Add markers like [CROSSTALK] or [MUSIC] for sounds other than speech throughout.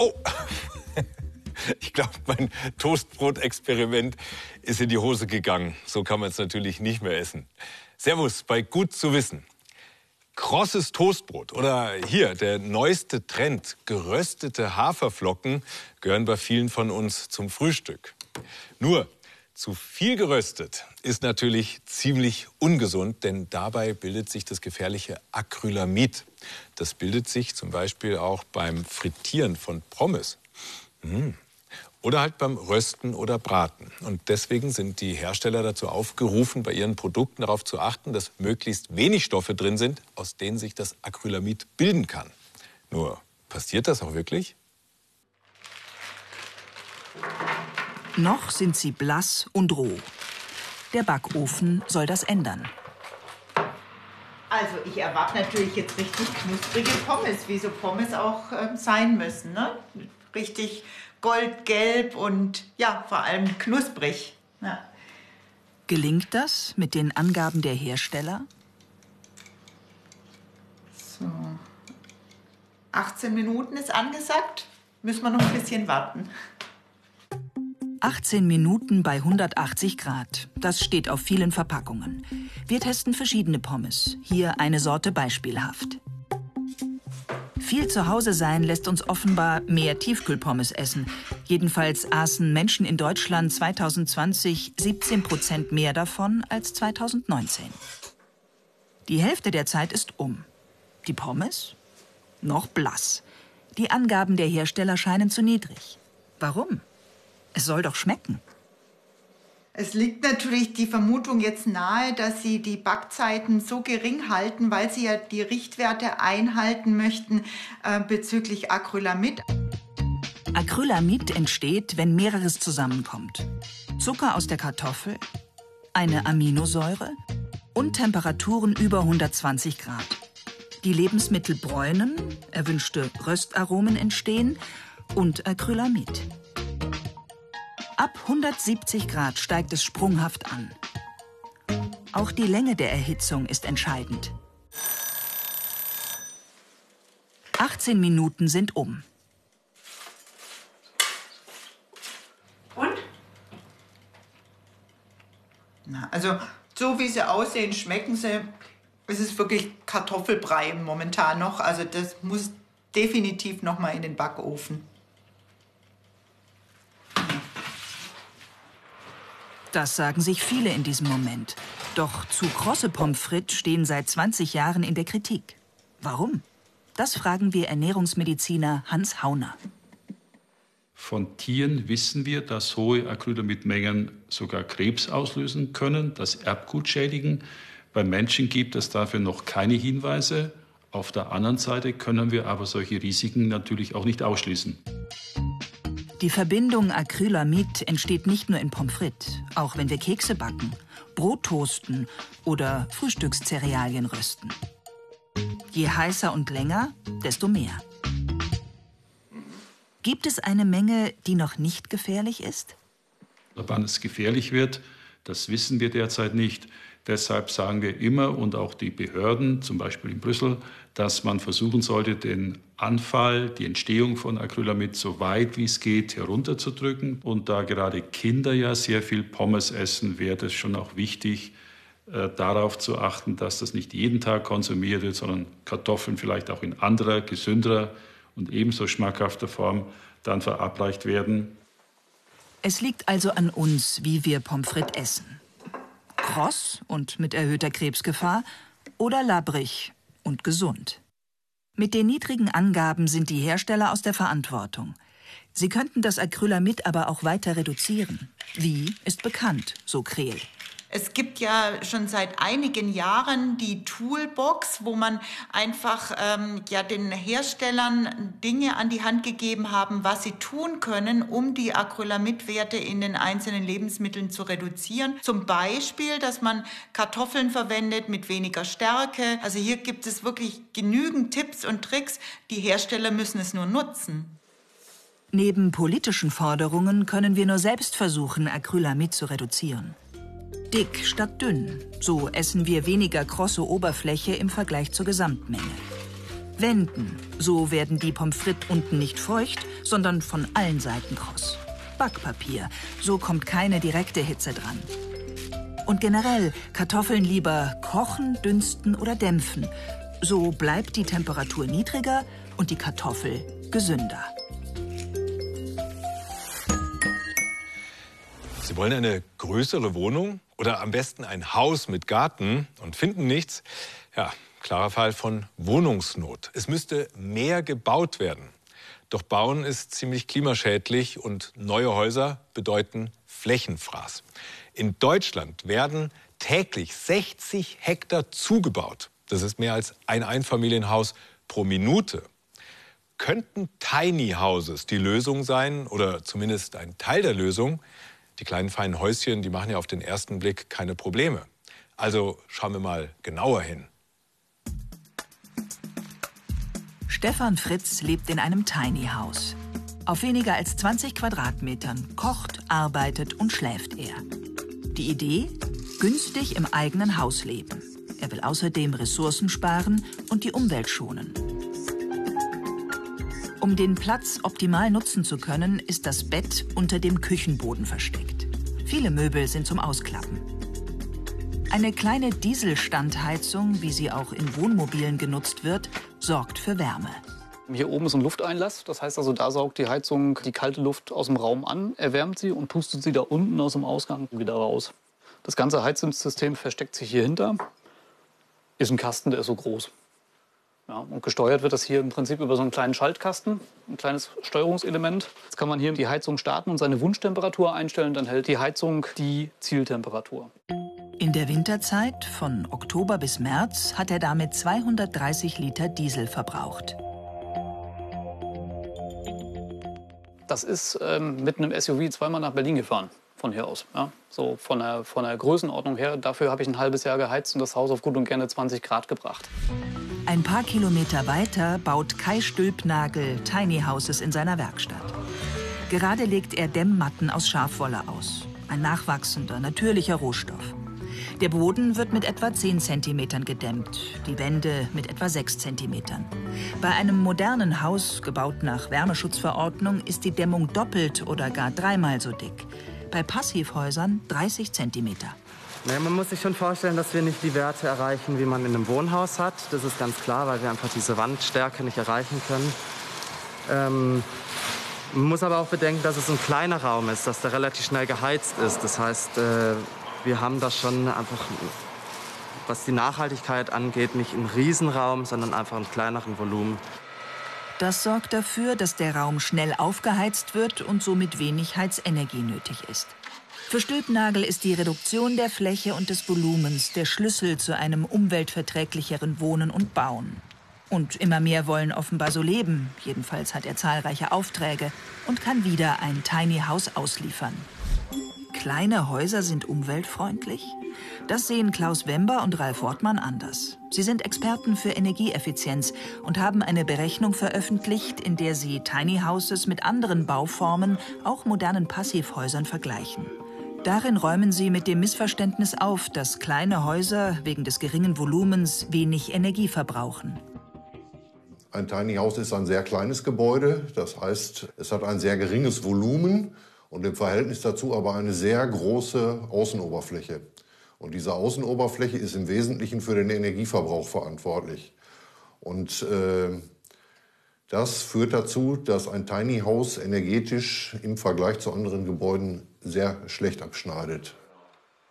Oh, [LAUGHS] ich glaube, mein Toastbrot-Experiment ist in die Hose gegangen. So kann man es natürlich nicht mehr essen. Servus bei Gut zu wissen. Krosses Toastbrot oder hier der neueste Trend, geröstete Haferflocken, gehören bei vielen von uns zum Frühstück. Nur zu viel geröstet ist natürlich ziemlich ungesund, denn dabei bildet sich das gefährliche Acrylamid. Das bildet sich zum Beispiel auch beim Frittieren von Pommes. Mmh. Oder halt beim Rösten oder Braten. Und deswegen sind die Hersteller dazu aufgerufen, bei ihren Produkten darauf zu achten, dass möglichst wenig Stoffe drin sind, aus denen sich das Acrylamid bilden kann. Nur, passiert das auch wirklich? Noch sind sie blass und roh. Der Backofen soll das ändern. Also ich erwarte natürlich jetzt richtig knusprige Pommes, wie so Pommes auch äh, sein müssen. Ne? Richtig goldgelb und ja, vor allem knusprig. Ja. Gelingt das mit den Angaben der Hersteller? So. 18 Minuten ist angesagt. Müssen wir noch ein bisschen warten. 18 Minuten bei 180 Grad. Das steht auf vielen Verpackungen. Wir testen verschiedene Pommes. Hier eine Sorte beispielhaft. Viel zu Hause sein lässt uns offenbar mehr Tiefkühlpommes essen. Jedenfalls aßen Menschen in Deutschland 2020 17 Prozent mehr davon als 2019. Die Hälfte der Zeit ist um. Die Pommes? Noch blass. Die Angaben der Hersteller scheinen zu niedrig. Warum? Es soll doch schmecken. Es liegt natürlich die Vermutung jetzt nahe, dass Sie die Backzeiten so gering halten, weil Sie ja die Richtwerte einhalten möchten äh, bezüglich Acrylamid. Acrylamid entsteht, wenn mehreres zusammenkommt. Zucker aus der Kartoffel, eine Aminosäure und Temperaturen über 120 Grad. Die Lebensmittel bräunen, erwünschte Röstaromen entstehen und Acrylamid. Ab 170 Grad steigt es sprunghaft an. Auch die Länge der Erhitzung ist entscheidend. 18 Minuten sind um. Und? Na, also, so wie sie aussehen, schmecken sie. Es ist wirklich Kartoffelbrei momentan noch. Also, das muss definitiv noch mal in den Backofen. Das sagen sich viele in diesem Moment. Doch zu krosse Pommes frites stehen seit 20 Jahren in der Kritik. Warum? Das fragen wir Ernährungsmediziner Hans Hauner. Von Tieren wissen wir, dass hohe Acrylamidmengen sogar Krebs auslösen können, das Erbgut schädigen. Bei Menschen gibt es dafür noch keine Hinweise. Auf der anderen Seite können wir aber solche Risiken natürlich auch nicht ausschließen. Die Verbindung Acrylamid entsteht nicht nur in Pommes frites, auch wenn wir Kekse backen, Brot toasten oder Frühstückszerealien rösten. Je heißer und länger, desto mehr. Gibt es eine Menge, die noch nicht gefährlich ist? Wann es gefährlich wird, das wissen wir derzeit nicht. Deshalb sagen wir immer und auch die Behörden, zum Beispiel in Brüssel, dass man versuchen sollte, den Anfall, die Entstehung von Acrylamid so weit wie es geht herunterzudrücken. Und da gerade Kinder ja sehr viel Pommes essen, wäre es schon auch wichtig, äh, darauf zu achten, dass das nicht jeden Tag konsumiert wird, sondern Kartoffeln vielleicht auch in anderer, gesünderer und ebenso schmackhafter Form dann verabreicht werden. Es liegt also an uns, wie wir Pommes frites essen kross und mit erhöhter Krebsgefahr oder labbrig und gesund. Mit den niedrigen Angaben sind die Hersteller aus der Verantwortung. Sie könnten das Acrylamid aber auch weiter reduzieren. Wie ist bekannt, so Krehl. Es gibt ja schon seit einigen Jahren die Toolbox, wo man einfach ähm, ja den Herstellern Dinge an die Hand gegeben haben, was sie tun können, um die Acrylamidwerte in den einzelnen Lebensmitteln zu reduzieren. Zum Beispiel, dass man Kartoffeln verwendet mit weniger Stärke. Also hier gibt es wirklich genügend Tipps und Tricks. Die Hersteller müssen es nur nutzen. Neben politischen Forderungen können wir nur selbst versuchen, Acrylamid zu reduzieren. Dick statt dünn. So essen wir weniger krosse Oberfläche im Vergleich zur Gesamtmenge. Wenden. So werden die Pommes frites unten nicht feucht, sondern von allen Seiten kross. Backpapier. So kommt keine direkte Hitze dran. Und generell Kartoffeln lieber kochen, dünsten oder dämpfen. So bleibt die Temperatur niedriger und die Kartoffel gesünder. Sie wollen eine größere Wohnung oder am besten ein Haus mit Garten und finden nichts? Ja, klarer Fall von Wohnungsnot. Es müsste mehr gebaut werden. Doch Bauen ist ziemlich klimaschädlich und neue Häuser bedeuten Flächenfraß. In Deutschland werden täglich 60 Hektar zugebaut. Das ist mehr als ein Einfamilienhaus pro Minute. Könnten Tiny Houses die Lösung sein oder zumindest ein Teil der Lösung? Die kleinen feinen Häuschen, die machen ja auf den ersten Blick keine Probleme. Also schauen wir mal genauer hin. Stefan Fritz lebt in einem Tiny House. Auf weniger als 20 Quadratmetern kocht, arbeitet und schläft er. Die Idee? Günstig im eigenen Haus leben. Er will außerdem Ressourcen sparen und die Umwelt schonen. Um den Platz optimal nutzen zu können, ist das Bett unter dem Küchenboden versteckt. Viele Möbel sind zum Ausklappen. Eine kleine Dieselstandheizung, wie sie auch in Wohnmobilen genutzt wird, sorgt für Wärme. Hier oben ist ein Lufteinlass, das heißt also, da saugt die Heizung die kalte Luft aus dem Raum an, erwärmt sie und pustet sie da unten aus dem Ausgang wieder raus. Das ganze Heizungssystem versteckt sich hier hinter. Ist ein Kasten, der ist so groß. Ja, und gesteuert wird das hier im Prinzip über so einen kleinen Schaltkasten, ein kleines Steuerungselement. Jetzt kann man hier die Heizung starten und seine Wunschtemperatur einstellen, dann hält die Heizung die Zieltemperatur. In der Winterzeit von Oktober bis März hat er damit 230 Liter Diesel verbraucht. Das ist ähm, mit einem SUV zweimal nach Berlin gefahren von hier aus. Ja? So von der, von der Größenordnung her. Dafür habe ich ein halbes Jahr geheizt und das Haus auf gut und gerne 20 Grad gebracht. Ein paar Kilometer weiter baut Kai Stülpnagel Tiny Houses in seiner Werkstatt. Gerade legt er Dämmmatten aus Schafwolle aus. Ein nachwachsender, natürlicher Rohstoff. Der Boden wird mit etwa 10 cm gedämmt, die Wände mit etwa 6 cm. Bei einem modernen Haus, gebaut nach Wärmeschutzverordnung, ist die Dämmung doppelt oder gar dreimal so dick bei Passivhäusern 30 cm. Ja, man muss sich schon vorstellen, dass wir nicht die Werte erreichen, wie man in einem Wohnhaus hat. Das ist ganz klar, weil wir einfach diese Wandstärke nicht erreichen können. Ähm, man muss aber auch bedenken, dass es ein kleiner Raum ist, dass der relativ schnell geheizt ist. Das heißt, äh, wir haben da schon einfach, was die Nachhaltigkeit angeht, nicht einen Riesenraum, sondern einfach einen kleineren Volumen. Das sorgt dafür, dass der Raum schnell aufgeheizt wird und somit wenig Heizenergie nötig ist. Für Stülpnagel ist die Reduktion der Fläche und des Volumens der Schlüssel zu einem umweltverträglicheren Wohnen und Bauen. Und immer mehr wollen offenbar so leben. Jedenfalls hat er zahlreiche Aufträge und kann wieder ein Tiny House ausliefern. Kleine Häuser sind umweltfreundlich? Das sehen Klaus Wember und Ralf Wortmann anders. Sie sind Experten für Energieeffizienz und haben eine Berechnung veröffentlicht, in der sie Tiny Houses mit anderen Bauformen, auch modernen Passivhäusern, vergleichen. Darin räumen sie mit dem Missverständnis auf, dass kleine Häuser wegen des geringen Volumens wenig Energie verbrauchen. Ein Tiny House ist ein sehr kleines Gebäude, das heißt, es hat ein sehr geringes Volumen und im Verhältnis dazu aber eine sehr große Außenoberfläche. Und diese Außenoberfläche ist im Wesentlichen für den Energieverbrauch verantwortlich. Und äh, das führt dazu, dass ein Tiny House energetisch im Vergleich zu anderen Gebäuden sehr schlecht abschneidet.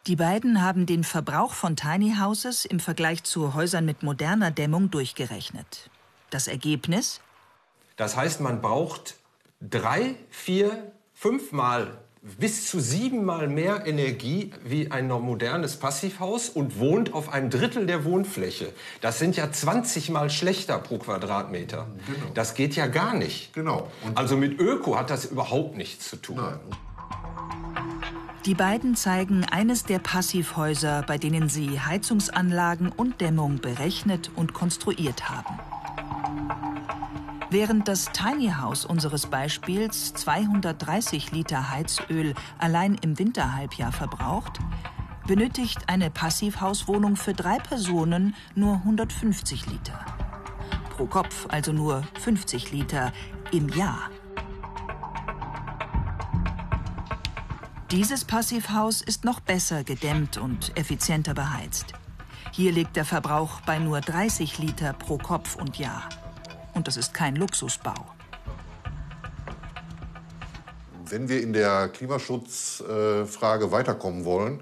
Die beiden haben den Verbrauch von Tiny Houses im Vergleich zu Häusern mit moderner Dämmung durchgerechnet. Das Ergebnis? Das heißt, man braucht drei, vier, fünfmal bis zu siebenmal mehr Energie wie ein modernes Passivhaus und wohnt auf einem Drittel der Wohnfläche. Das sind ja 20 mal schlechter pro Quadratmeter. Genau. Das geht ja gar nicht. Genau. Und also mit Öko hat das überhaupt nichts zu tun. Nein. Die beiden zeigen eines der Passivhäuser, bei denen sie Heizungsanlagen und Dämmung berechnet und konstruiert haben. Während das Tiny House unseres Beispiels 230 Liter Heizöl allein im Winterhalbjahr verbraucht, benötigt eine Passivhauswohnung für drei Personen nur 150 Liter. pro Kopf, also nur 50 Liter im Jahr. Dieses Passivhaus ist noch besser gedämmt und effizienter beheizt. Hier liegt der Verbrauch bei nur 30 Liter pro Kopf und Jahr. Und das ist kein Luxusbau. Wenn wir in der Klimaschutzfrage weiterkommen wollen,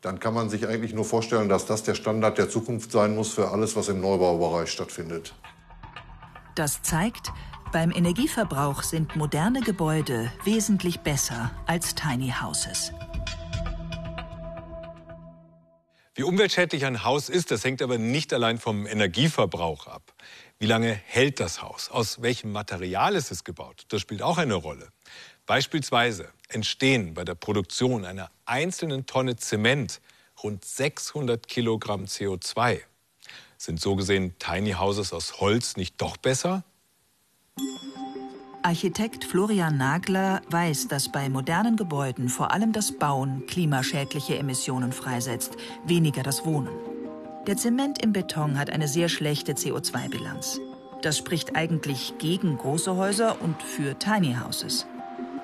dann kann man sich eigentlich nur vorstellen, dass das der Standard der Zukunft sein muss für alles, was im Neubaubereich stattfindet. Das zeigt, beim Energieverbrauch sind moderne Gebäude wesentlich besser als Tiny Houses. Wie umweltschädlich ein Haus ist, das hängt aber nicht allein vom Energieverbrauch ab. Wie lange hält das Haus? Aus welchem Material ist es gebaut? Das spielt auch eine Rolle. Beispielsweise entstehen bei der Produktion einer einzelnen Tonne Zement rund 600 Kilogramm CO2. Sind so gesehen Tiny Houses aus Holz nicht doch besser? Architekt Florian Nagler weiß, dass bei modernen Gebäuden vor allem das Bauen klimaschädliche Emissionen freisetzt, weniger das Wohnen. Der Zement im Beton hat eine sehr schlechte CO2-Bilanz. Das spricht eigentlich gegen große Häuser und für Tiny Houses.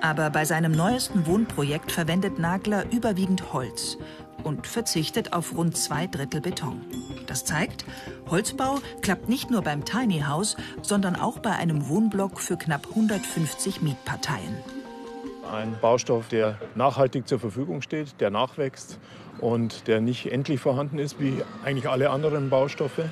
Aber bei seinem neuesten Wohnprojekt verwendet Nagler überwiegend Holz und verzichtet auf rund zwei Drittel Beton. Das zeigt, Holzbau klappt nicht nur beim Tiny House, sondern auch bei einem Wohnblock für knapp 150 Mietparteien. Ein Baustoff, der nachhaltig zur Verfügung steht, der nachwächst und der nicht endlich vorhanden ist wie eigentlich alle anderen Baustoffe.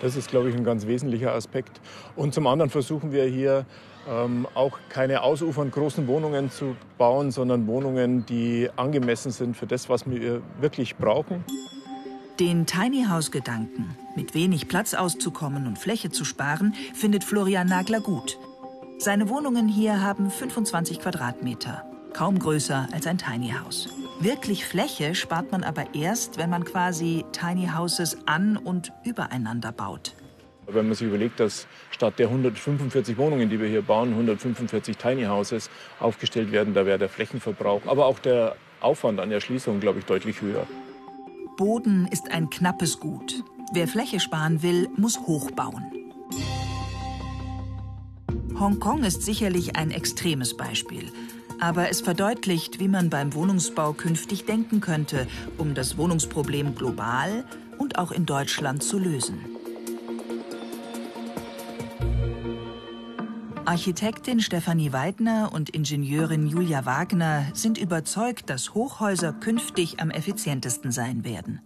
Das ist, glaube ich, ein ganz wesentlicher Aspekt. Und zum anderen versuchen wir hier ähm, auch keine ausufernd großen Wohnungen zu bauen, sondern Wohnungen, die angemessen sind für das, was wir wirklich brauchen. Den Tiny House Gedanken, mit wenig Platz auszukommen und Fläche zu sparen, findet Florian Nagler gut. Seine Wohnungen hier haben 25 Quadratmeter, kaum größer als ein Tiny House. Wirklich Fläche spart man aber erst, wenn man quasi Tiny Houses an und übereinander baut. Wenn man sich überlegt, dass statt der 145 Wohnungen, die wir hier bauen, 145 Tiny Houses aufgestellt werden, da wäre der Flächenverbrauch, aber auch der Aufwand an Erschließung, glaube ich, deutlich höher. Boden ist ein knappes Gut. Wer Fläche sparen will, muss hochbauen. Hongkong ist sicherlich ein extremes Beispiel. Aber es verdeutlicht, wie man beim Wohnungsbau künftig denken könnte, um das Wohnungsproblem global und auch in Deutschland zu lösen. Architektin Stefanie Weidner und Ingenieurin Julia Wagner sind überzeugt, dass Hochhäuser künftig am effizientesten sein werden.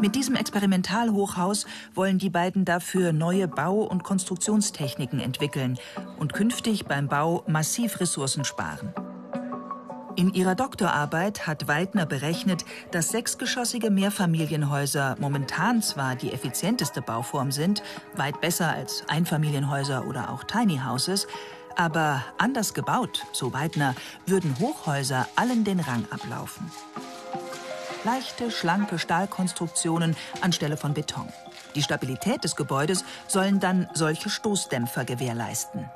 Mit diesem Experimentalhochhaus wollen die beiden dafür neue Bau- und Konstruktionstechniken entwickeln und künftig beim Bau massiv Ressourcen sparen. In ihrer Doktorarbeit hat Weidner berechnet, dass sechsgeschossige Mehrfamilienhäuser momentan zwar die effizienteste Bauform sind, weit besser als Einfamilienhäuser oder auch Tiny Houses, aber anders gebaut, so Weidner, würden Hochhäuser allen den Rang ablaufen. Leichte, schlanke Stahlkonstruktionen anstelle von Beton. Die Stabilität des Gebäudes sollen dann solche Stoßdämpfer gewährleisten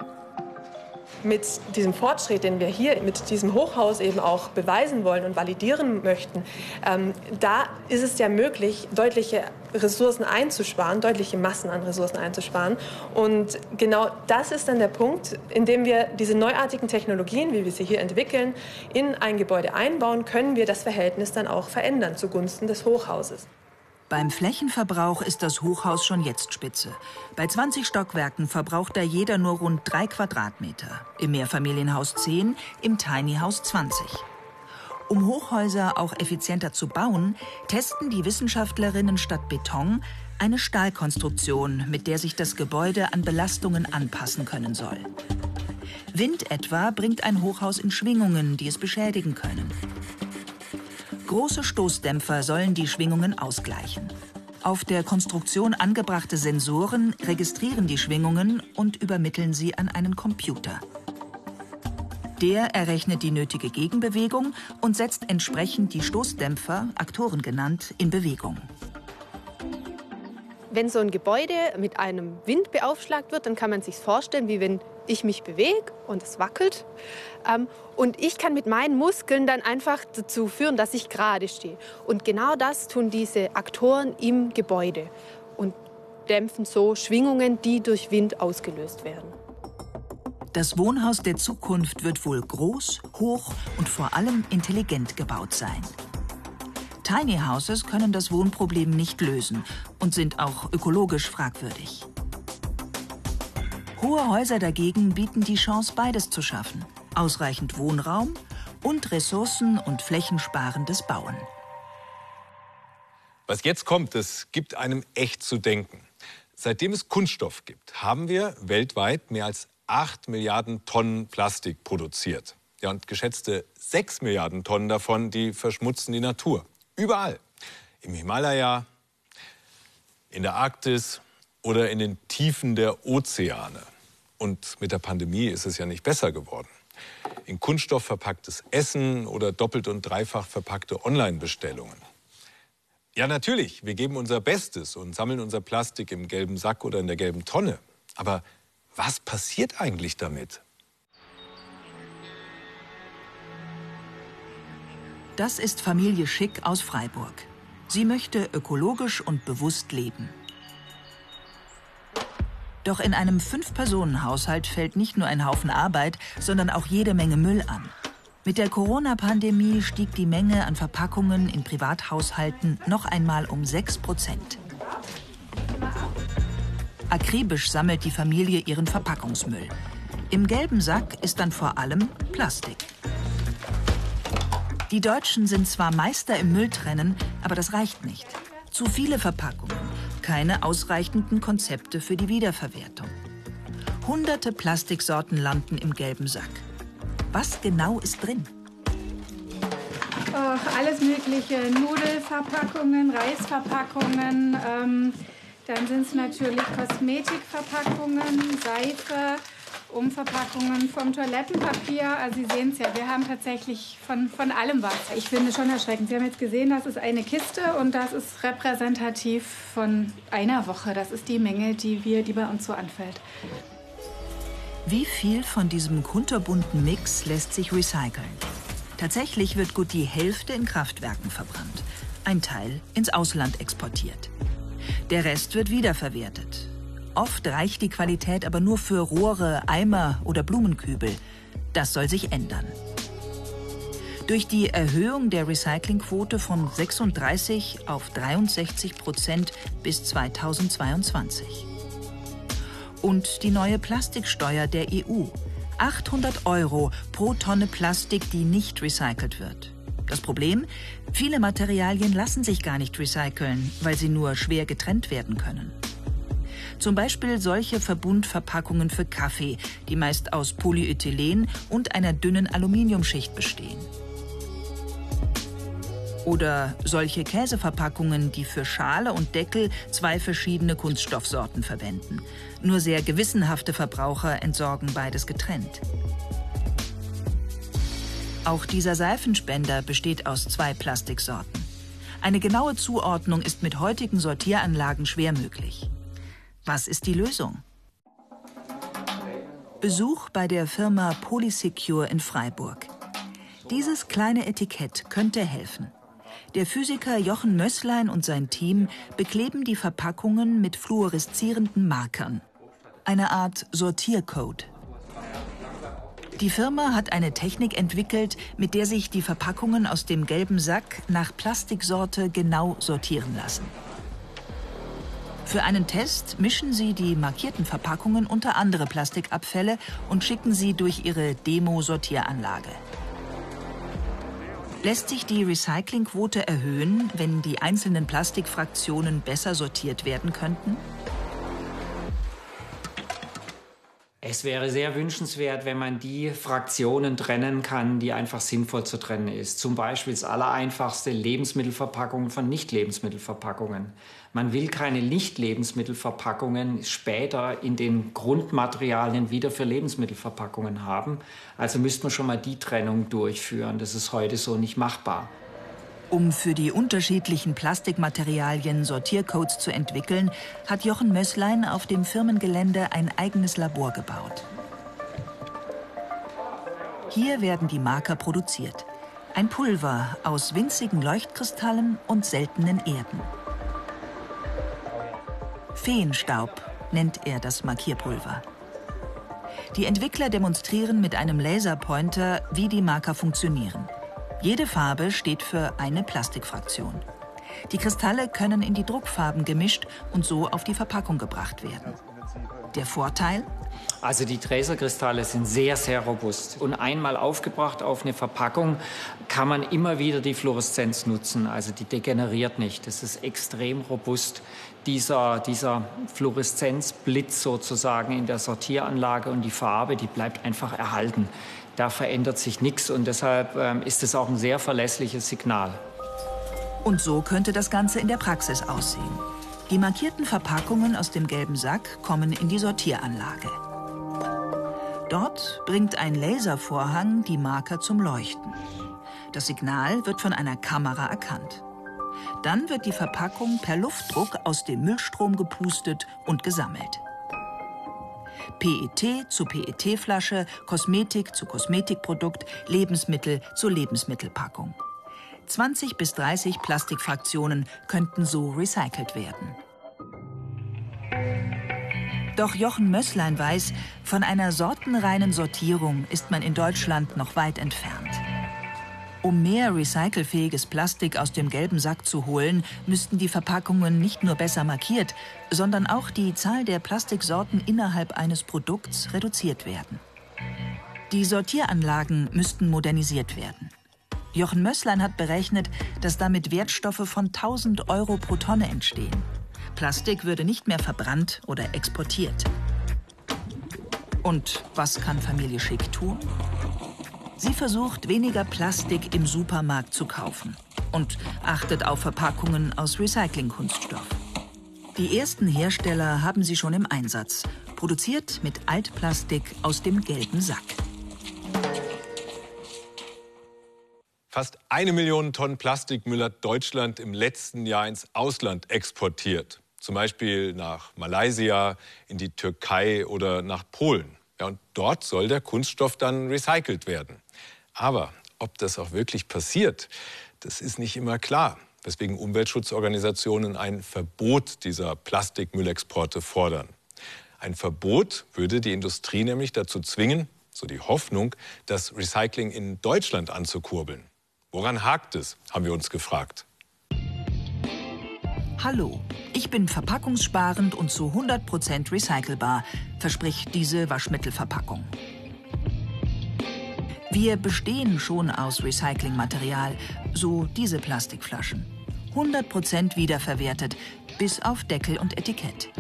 mit diesem Fortschritt, den wir hier mit diesem Hochhaus eben auch beweisen wollen und validieren möchten, ähm, da ist es ja möglich, deutliche Ressourcen einzusparen, deutliche Massen an Ressourcen einzusparen. Und genau das ist dann der Punkt, in dem wir diese neuartigen Technologien, wie wir sie hier entwickeln, in ein Gebäude einbauen, können wir das Verhältnis dann auch verändern zugunsten des Hochhauses. Beim Flächenverbrauch ist das Hochhaus schon jetzt spitze. Bei 20 Stockwerken verbraucht da jeder nur rund 3 Quadratmeter. Im Mehrfamilienhaus 10, im Tiny House 20. Um Hochhäuser auch effizienter zu bauen, testen die Wissenschaftlerinnen statt Beton eine Stahlkonstruktion, mit der sich das Gebäude an Belastungen anpassen können soll. Wind etwa bringt ein Hochhaus in Schwingungen, die es beschädigen können. Große Stoßdämpfer sollen die Schwingungen ausgleichen. Auf der Konstruktion angebrachte Sensoren registrieren die Schwingungen und übermitteln sie an einen Computer. Der errechnet die nötige Gegenbewegung und setzt entsprechend die Stoßdämpfer, Aktoren genannt, in Bewegung. Wenn so ein Gebäude mit einem Wind beaufschlagt wird, dann kann man sich vorstellen, wie wenn ich mich bewege und es wackelt. Ähm, und ich kann mit meinen Muskeln dann einfach dazu führen, dass ich gerade stehe. Und genau das tun diese Aktoren im Gebäude. Und dämpfen so Schwingungen, die durch Wind ausgelöst werden. Das Wohnhaus der Zukunft wird wohl groß, hoch und vor allem intelligent gebaut sein. Tiny Houses können das Wohnproblem nicht lösen und sind auch ökologisch fragwürdig. Hohe Häuser dagegen bieten die Chance, beides zu schaffen. Ausreichend Wohnraum und ressourcen- und flächensparendes Bauen. Was jetzt kommt, das gibt einem echt zu denken. Seitdem es Kunststoff gibt, haben wir weltweit mehr als 8 Milliarden Tonnen Plastik produziert. Ja, und geschätzte 6 Milliarden Tonnen davon, die verschmutzen die Natur. Überall. Im Himalaya, in der Arktis oder in den Tiefen der Ozeane. Und mit der Pandemie ist es ja nicht besser geworden. In Kunststoff verpacktes Essen oder doppelt und dreifach verpackte Online-Bestellungen. Ja, natürlich, wir geben unser Bestes und sammeln unser Plastik im gelben Sack oder in der gelben Tonne. Aber was passiert eigentlich damit? Das ist Familie Schick aus Freiburg. Sie möchte ökologisch und bewusst leben. Doch in einem Fünf-Personen-Haushalt fällt nicht nur ein Haufen Arbeit, sondern auch jede Menge Müll an. Mit der Corona-Pandemie stieg die Menge an Verpackungen in Privathaushalten noch einmal um 6 Prozent. Akribisch sammelt die Familie ihren Verpackungsmüll. Im gelben Sack ist dann vor allem Plastik. Die Deutschen sind zwar Meister im Mülltrennen, aber das reicht nicht. Zu viele Verpackungen, keine ausreichenden Konzepte für die Wiederverwertung. Hunderte Plastiksorten landen im gelben Sack. Was genau ist drin? Oh, alles Mögliche. Nudelverpackungen, Reisverpackungen. Ähm, dann sind es natürlich Kosmetikverpackungen, Seife, Umverpackungen vom Toilettenpapier. Also Sie sehen es ja, wir haben tatsächlich von, von allem was. Ich finde es schon erschreckend. Sie haben jetzt gesehen, das ist eine Kiste und das ist repräsentativ von einer Woche. Das ist die Menge, die, wir, die bei uns so anfällt. Wie viel von diesem kunterbunten Mix lässt sich recyceln? Tatsächlich wird gut die Hälfte in Kraftwerken verbrannt, ein Teil ins Ausland exportiert. Der Rest wird wiederverwertet. Oft reicht die Qualität aber nur für Rohre, Eimer oder Blumenkübel. Das soll sich ändern. Durch die Erhöhung der Recyclingquote von 36 auf 63 Prozent bis 2022. Und die neue Plastiksteuer der EU. 800 Euro pro Tonne Plastik, die nicht recycelt wird. Das Problem? Viele Materialien lassen sich gar nicht recyceln, weil sie nur schwer getrennt werden können. Zum Beispiel solche Verbundverpackungen für Kaffee, die meist aus Polyethylen und einer dünnen Aluminiumschicht bestehen. Oder solche Käseverpackungen, die für Schale und Deckel zwei verschiedene Kunststoffsorten verwenden. Nur sehr gewissenhafte Verbraucher entsorgen beides getrennt. Auch dieser Seifenspender besteht aus zwei Plastiksorten. Eine genaue Zuordnung ist mit heutigen Sortieranlagen schwer möglich. Was ist die Lösung? Besuch bei der Firma Polysecure in Freiburg. Dieses kleine Etikett könnte helfen. Der Physiker Jochen Mösslein und sein Team bekleben die Verpackungen mit fluoreszierenden Markern. Eine Art Sortiercode. Die Firma hat eine Technik entwickelt, mit der sich die Verpackungen aus dem gelben Sack nach Plastiksorte genau sortieren lassen. Für einen Test mischen sie die markierten Verpackungen unter andere Plastikabfälle und schicken sie durch ihre Demo-Sortieranlage. Lässt sich die Recyclingquote erhöhen, wenn die einzelnen Plastikfraktionen besser sortiert werden könnten? Es wäre sehr wünschenswert, wenn man die Fraktionen trennen kann, die einfach sinnvoll zu trennen ist. Zum Beispiel das allereinfachste Lebensmittelverpackungen von Nicht-Lebensmittelverpackungen. Man will keine Nicht-Lebensmittelverpackungen später in den Grundmaterialien wieder für Lebensmittelverpackungen haben. Also müsste man schon mal die Trennung durchführen. Das ist heute so nicht machbar. Um für die unterschiedlichen Plastikmaterialien Sortiercodes zu entwickeln, hat Jochen Mösslein auf dem Firmengelände ein eigenes Labor gebaut. Hier werden die Marker produziert. Ein Pulver aus winzigen Leuchtkristallen und seltenen Erden. Feenstaub nennt er das Markierpulver. Die Entwickler demonstrieren mit einem Laserpointer, wie die Marker funktionieren. Jede Farbe steht für eine Plastikfraktion. Die Kristalle können in die Druckfarben gemischt und so auf die Verpackung gebracht werden. Der Vorteil? Also die Träserkristalle sind sehr, sehr robust. Und einmal aufgebracht auf eine Verpackung kann man immer wieder die Fluoreszenz nutzen. Also die degeneriert nicht. Das ist extrem robust. Dieser, dieser Fluoreszenzblitz sozusagen in der Sortieranlage und die Farbe, die bleibt einfach erhalten. Da verändert sich nichts und deshalb ähm, ist es auch ein sehr verlässliches Signal. Und so könnte das Ganze in der Praxis aussehen. Die markierten Verpackungen aus dem gelben Sack kommen in die Sortieranlage. Dort bringt ein Laservorhang die Marker zum Leuchten. Das Signal wird von einer Kamera erkannt. Dann wird die Verpackung per Luftdruck aus dem Müllstrom gepustet und gesammelt. PET zu PET-Flasche, Kosmetik zu Kosmetikprodukt, Lebensmittel zu Lebensmittelpackung. 20 bis 30 Plastikfraktionen könnten so recycelt werden. Doch Jochen Mösslein weiß, von einer sortenreinen Sortierung ist man in Deutschland noch weit entfernt. Um mehr recycelfähiges Plastik aus dem gelben Sack zu holen, müssten die Verpackungen nicht nur besser markiert, sondern auch die Zahl der Plastiksorten innerhalb eines Produkts reduziert werden. Die Sortieranlagen müssten modernisiert werden. Jochen Mösslein hat berechnet, dass damit Wertstoffe von 1000 Euro pro Tonne entstehen. Plastik würde nicht mehr verbrannt oder exportiert. Und was kann Familie Schick tun? Sie versucht, weniger Plastik im Supermarkt zu kaufen und achtet auf Verpackungen aus Recyclingkunststoff. Die ersten Hersteller haben sie schon im Einsatz, produziert mit Altplastik aus dem gelben Sack. Fast eine Million Tonnen Plastikmüll hat Deutschland im letzten Jahr ins Ausland exportiert. Zum Beispiel nach Malaysia, in die Türkei oder nach Polen. Ja, und dort soll der Kunststoff dann recycelt werden. Aber ob das auch wirklich passiert, das ist nicht immer klar. Weswegen Umweltschutzorganisationen ein Verbot dieser Plastikmüllexporte fordern. Ein Verbot würde die Industrie nämlich dazu zwingen, so die Hoffnung, das Recycling in Deutschland anzukurbeln. Woran hakt es, haben wir uns gefragt. Hallo, ich bin verpackungssparend und zu 100% recycelbar, verspricht diese Waschmittelverpackung. Wir bestehen schon aus Recyclingmaterial, so diese Plastikflaschen. 100% wiederverwertet, bis auf Deckel und Etikett.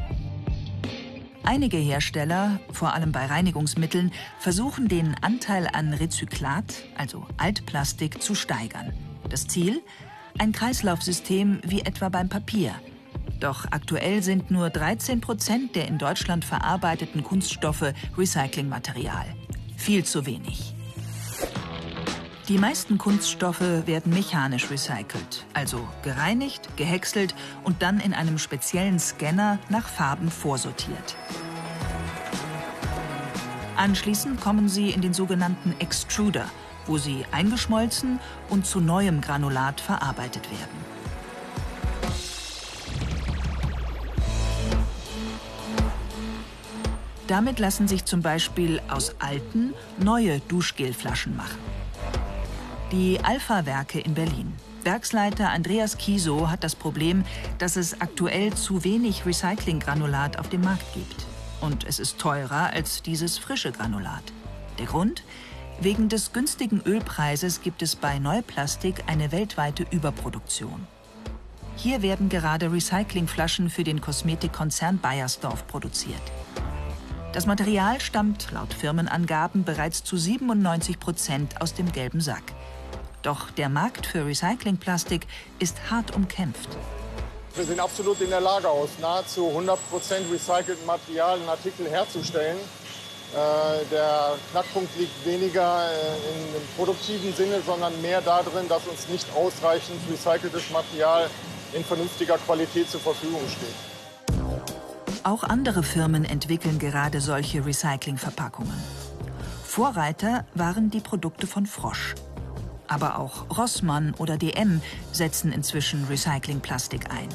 Einige Hersteller, vor allem bei Reinigungsmitteln, versuchen den Anteil an Rezyklat, also Altplastik, zu steigern. Das Ziel? Ein Kreislaufsystem wie etwa beim Papier. Doch aktuell sind nur 13 Prozent der in Deutschland verarbeiteten Kunststoffe Recyclingmaterial. Viel zu wenig. Die meisten Kunststoffe werden mechanisch recycelt, also gereinigt, gehäckselt und dann in einem speziellen Scanner nach Farben vorsortiert. Anschließend kommen sie in den sogenannten Extruder, wo sie eingeschmolzen und zu neuem Granulat verarbeitet werden. Damit lassen sich zum Beispiel aus alten neue Duschgelflaschen machen. Die Alpha-Werke in Berlin. Werksleiter Andreas Kieso hat das Problem, dass es aktuell zu wenig Recyclinggranulat auf dem Markt gibt. Und es ist teurer als dieses frische Granulat. Der Grund? Wegen des günstigen Ölpreises gibt es bei Neuplastik eine weltweite Überproduktion. Hier werden gerade Recyclingflaschen für den Kosmetikkonzern Bayersdorf produziert. Das Material stammt laut Firmenangaben bereits zu 97 Prozent aus dem gelben Sack. Doch der Markt für Recyclingplastik ist hart umkämpft. Wir sind absolut in der Lage, aus nahezu 100 Prozent recycelten Material einen Artikel herzustellen. Äh, der Knackpunkt liegt weniger äh, im produktiven Sinne, sondern mehr darin, dass uns nicht ausreichend recyceltes Material in vernünftiger Qualität zur Verfügung steht. Auch andere Firmen entwickeln gerade solche Recyclingverpackungen. Vorreiter waren die Produkte von Frosch. Aber auch Rossmann oder DM setzen inzwischen Recyclingplastik ein.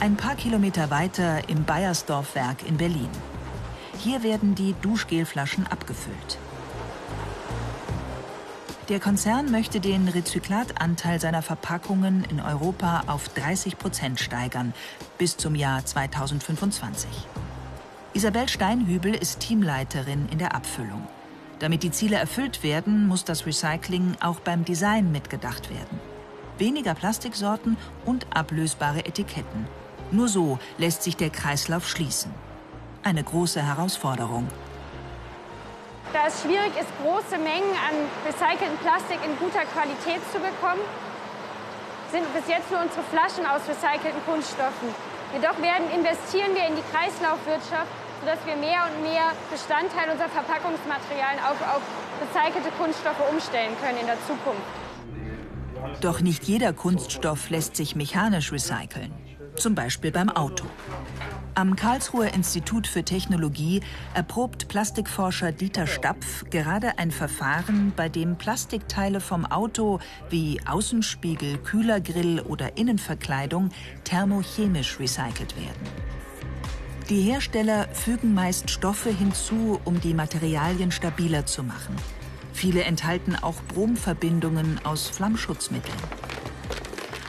Ein paar Kilometer weiter im Bayersdorf-Werk in Berlin. Hier werden die Duschgelflaschen abgefüllt. Der Konzern möchte den Rezyklatanteil seiner Verpackungen in Europa auf 30 Prozent steigern bis zum Jahr 2025. Isabel Steinhübel ist Teamleiterin in der Abfüllung. Damit die Ziele erfüllt werden, muss das Recycling auch beim Design mitgedacht werden. Weniger Plastiksorten und ablösbare Etiketten. Nur so lässt sich der Kreislauf schließen. Eine große Herausforderung. Da es schwierig ist, große Mengen an recyceltem Plastik in guter Qualität zu bekommen, sind bis jetzt nur unsere Flaschen aus recycelten Kunststoffen. Jedoch werden, investieren wir in die Kreislaufwirtschaft, sodass wir mehr und mehr Bestandteile unserer Verpackungsmaterialien auf, auf recycelte Kunststoffe umstellen können in der Zukunft. Doch nicht jeder Kunststoff lässt sich mechanisch recyceln. Zum Beispiel beim Auto. Am Karlsruher Institut für Technologie erprobt Plastikforscher Dieter Stapf gerade ein Verfahren, bei dem Plastikteile vom Auto wie Außenspiegel, Kühlergrill oder Innenverkleidung thermochemisch recycelt werden. Die Hersteller fügen meist Stoffe hinzu, um die Materialien stabiler zu machen. Viele enthalten auch Bromverbindungen aus Flammschutzmitteln.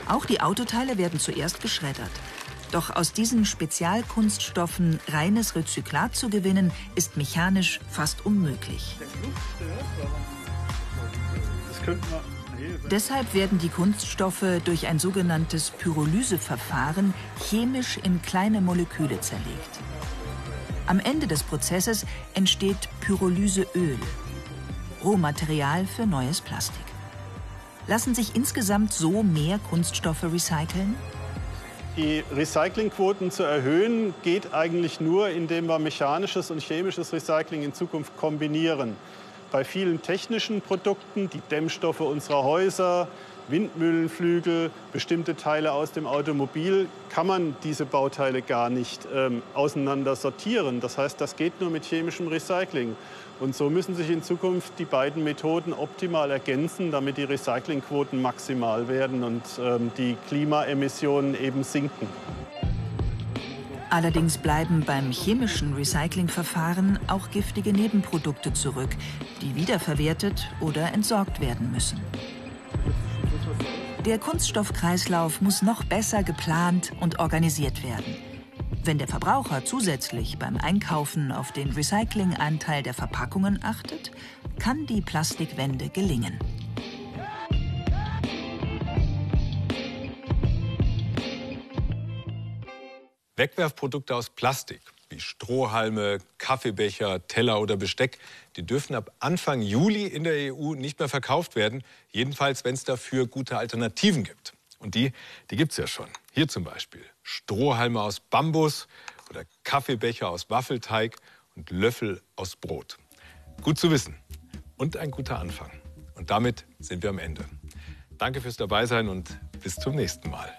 Auch die Autoteile werden zuerst geschreddert. Doch aus diesen Spezialkunststoffen reines Rezyklat zu gewinnen, ist mechanisch fast unmöglich. Deshalb werden die Kunststoffe durch ein sogenanntes Pyrolyseverfahren chemisch in kleine Moleküle zerlegt. Am Ende des Prozesses entsteht Pyrolyseöl, Rohmaterial für neues Plastik. Lassen sich insgesamt so mehr Kunststoffe recyceln? Die Recyclingquoten zu erhöhen geht eigentlich nur, indem wir mechanisches und chemisches Recycling in Zukunft kombinieren. Bei vielen technischen Produkten, die Dämmstoffe unserer Häuser, Windmühlenflügel, bestimmte Teile aus dem Automobil, kann man diese Bauteile gar nicht ähm, auseinander sortieren. Das heißt, das geht nur mit chemischem Recycling. Und so müssen sich in Zukunft die beiden Methoden optimal ergänzen, damit die Recyclingquoten maximal werden und ähm, die Klimaemissionen eben sinken. Allerdings bleiben beim chemischen Recyclingverfahren auch giftige Nebenprodukte zurück, die wiederverwertet oder entsorgt werden müssen. Der Kunststoffkreislauf muss noch besser geplant und organisiert werden. Wenn der Verbraucher zusätzlich beim Einkaufen auf den Recyclinganteil der Verpackungen achtet, kann die Plastikwende gelingen. Wegwerfprodukte aus Plastik wie Strohhalme, Kaffeebecher, Teller oder Besteck, die dürfen ab Anfang Juli in der EU nicht mehr verkauft werden. Jedenfalls, wenn es dafür gute Alternativen gibt. Und die, die gibt es ja schon. Hier zum Beispiel Strohhalme aus Bambus oder Kaffeebecher aus Waffelteig und Löffel aus Brot. Gut zu wissen und ein guter Anfang. Und damit sind wir am Ende. Danke fürs Dabeisein und bis zum nächsten Mal.